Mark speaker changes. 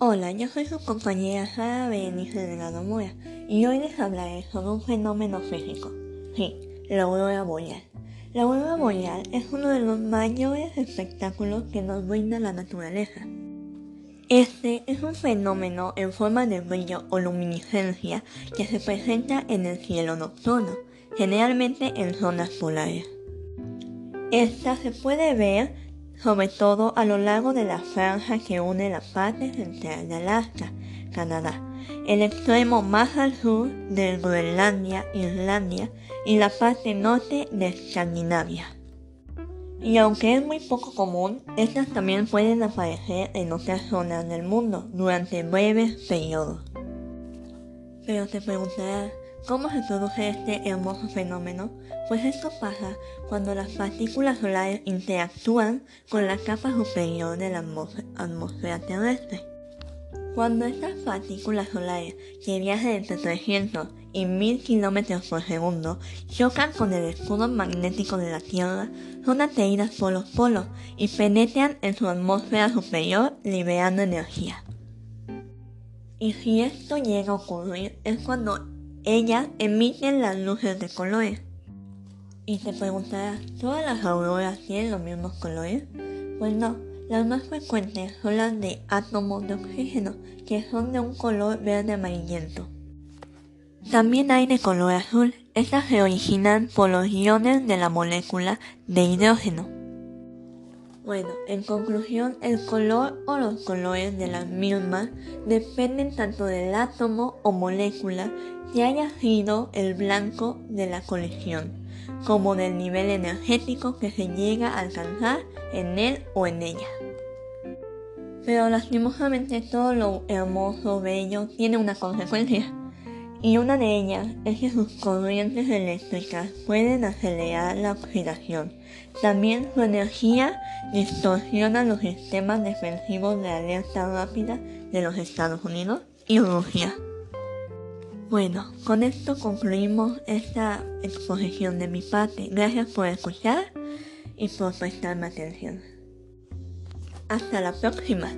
Speaker 1: Hola, yo soy su compañera Sara Berenice Delgado Mora y hoy les hablaré sobre un fenómeno físico. Sí, la aurora boreal. La aurora boreal es uno de los mayores espectáculos que nos brinda la naturaleza. Este es un fenómeno en forma de brillo o luminiscencia que se presenta en el cielo nocturno, generalmente en zonas polares. Esta se puede ver sobre todo a lo largo de la franja que une la parte central de Alaska, Canadá, el extremo más al sur de Groenlandia, Islandia y la parte norte de Escandinavia. Y aunque es muy poco común, estas también pueden aparecer en otras zonas del mundo durante breves periodos. Pero te preguntarás, ¿Cómo se produce este hermoso fenómeno? Pues esto pasa cuando las partículas solares interactúan con la capa superior de la atmósfera terrestre. Cuando estas partículas solares que viajan entre 300 y 1000 km por segundo chocan con el escudo magnético de la Tierra, son atraídas por los polos y penetran en su atmósfera superior liberando energía. Y si esto llega a ocurrir es cuando ellas emiten las luces de colores. Y se preguntará, ¿todas las auroras tienen los mismos colores? Pues no, las más frecuentes son las de átomos de oxígeno, que son de un color verde amarillento. También hay de color azul, estas se originan por los iones de la molécula de hidrógeno. Bueno, en conclusión, el color o los colores de las mismas dependen tanto del átomo o molécula que haya sido el blanco de la colisión, como del nivel energético que se llega a alcanzar en él o en ella. Pero lastimosamente todo lo hermoso, bello, tiene una consecuencia. Y una de ellas es que sus corrientes eléctricas pueden acelerar la oxidación. También su energía distorsiona los sistemas defensivos de alerta rápida de los Estados Unidos y Rusia. Bueno, con esto concluimos esta exposición de mi parte. Gracias por escuchar y por prestarme atención. Hasta la próxima.